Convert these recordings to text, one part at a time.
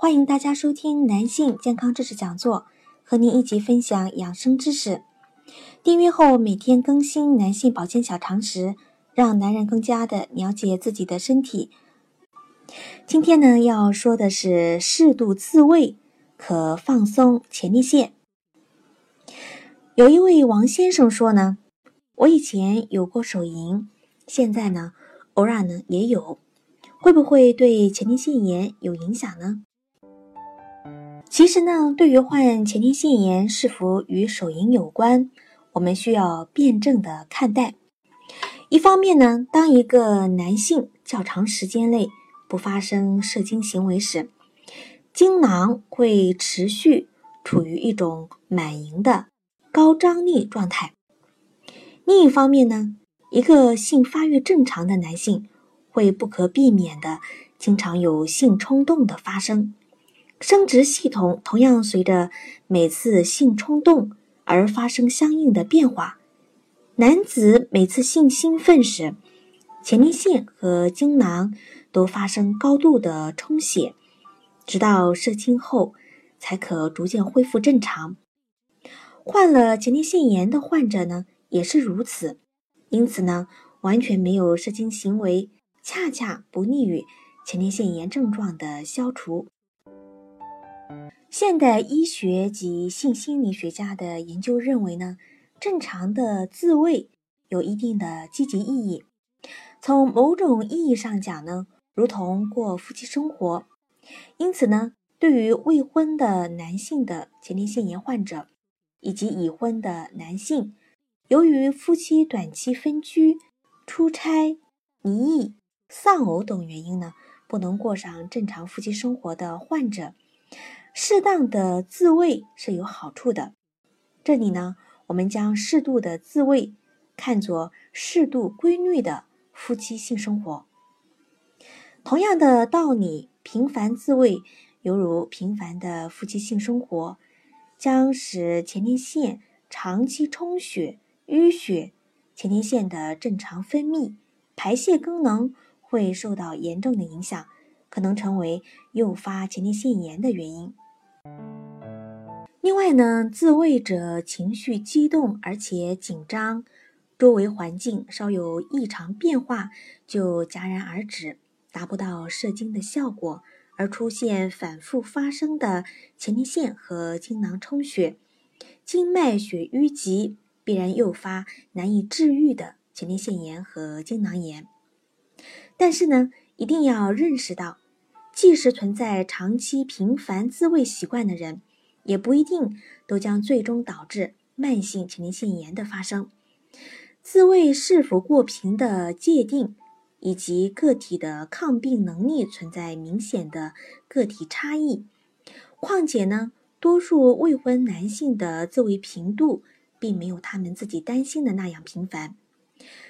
欢迎大家收听男性健康知识讲座，和您一起分享养生知识。订阅后每天更新男性保健小常识，让男人更加的了解自己的身体。今天呢，要说的是适度自慰可放松前列腺。有一位王先生说呢，我以前有过手淫，现在呢，偶尔呢也有。会不会对前列腺炎有影响呢？其实呢，对于患前列腺炎是否与手淫有关，我们需要辩证的看待。一方面呢，当一个男性较长时间内不发生射精行为时，精囊会持续处于一种满盈的高张力状态；另一方面呢，一个性发育正常的男性。会不可避免的经常有性冲动的发生，生殖系统同样随着每次性冲动而发生相应的变化。男子每次性兴奋时，前列腺和精囊都发生高度的充血，直到射精后才可逐渐恢复正常。患了前列腺炎的患者呢，也是如此。因此呢，完全没有射精行为。恰恰不利于前列腺炎症状的消除。现代医学及性心理学家的研究认为呢，正常的自慰有一定的积极意义。从某种意义上讲呢，如同过夫妻生活。因此呢，对于未婚的男性的前列腺炎患者，以及已婚的男性，由于夫妻短期分居、出差、离异。丧偶等原因呢，不能过上正常夫妻生活的患者，适当的自慰是有好处的。这里呢，我们将适度的自慰看作适度规律的夫妻性生活。同样的道理，频繁自慰犹如频繁的夫妻性生活，将使前列腺长期充血、淤血，前列腺的正常分泌、排泄功能。会受到严重的影响，可能成为诱发前列腺炎的原因。另外呢，自慰者情绪激动而且紧张，周围环境稍有异常变化就戛然而止，达不到射精的效果，而出现反复发生的前列腺和精囊充血、经脉血淤积，必然诱发难以治愈的前列腺炎和精囊炎。但是呢，一定要认识到，即使存在长期频繁自慰习惯的人，也不一定都将最终导致慢性前列腺炎的发生。自慰是否过频的界定，以及个体的抗病能力存在明显的个体差异。况且呢，多数未婚男性的自慰频度，并没有他们自己担心的那样频繁。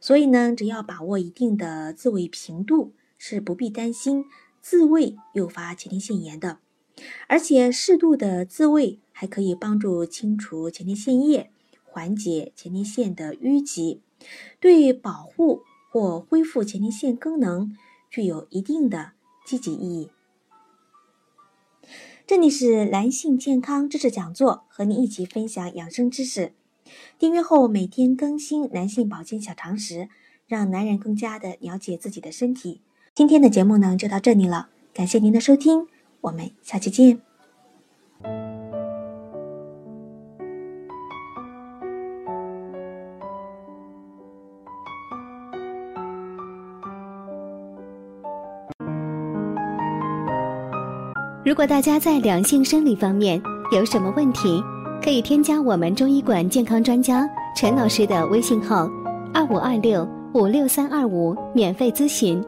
所以呢，只要把握一定的自慰频度，是不必担心自慰诱发前列腺炎的。而且适度的自慰还可以帮助清除前列腺液，缓解前列腺的淤积，对保护或恢复前列腺功能具有一定的积极意义。这里是男性健康知识讲座，和你一起分享养生知识。订阅后每天更新男性保健小常识，让男人更加的了解自己的身体。今天的节目呢就到这里了，感谢您的收听，我们下期见。如果大家在两性生理方面有什么问题，可以添加我们中医馆健康专家陈老师的微信号：二五二六五六三二五，免费咨询。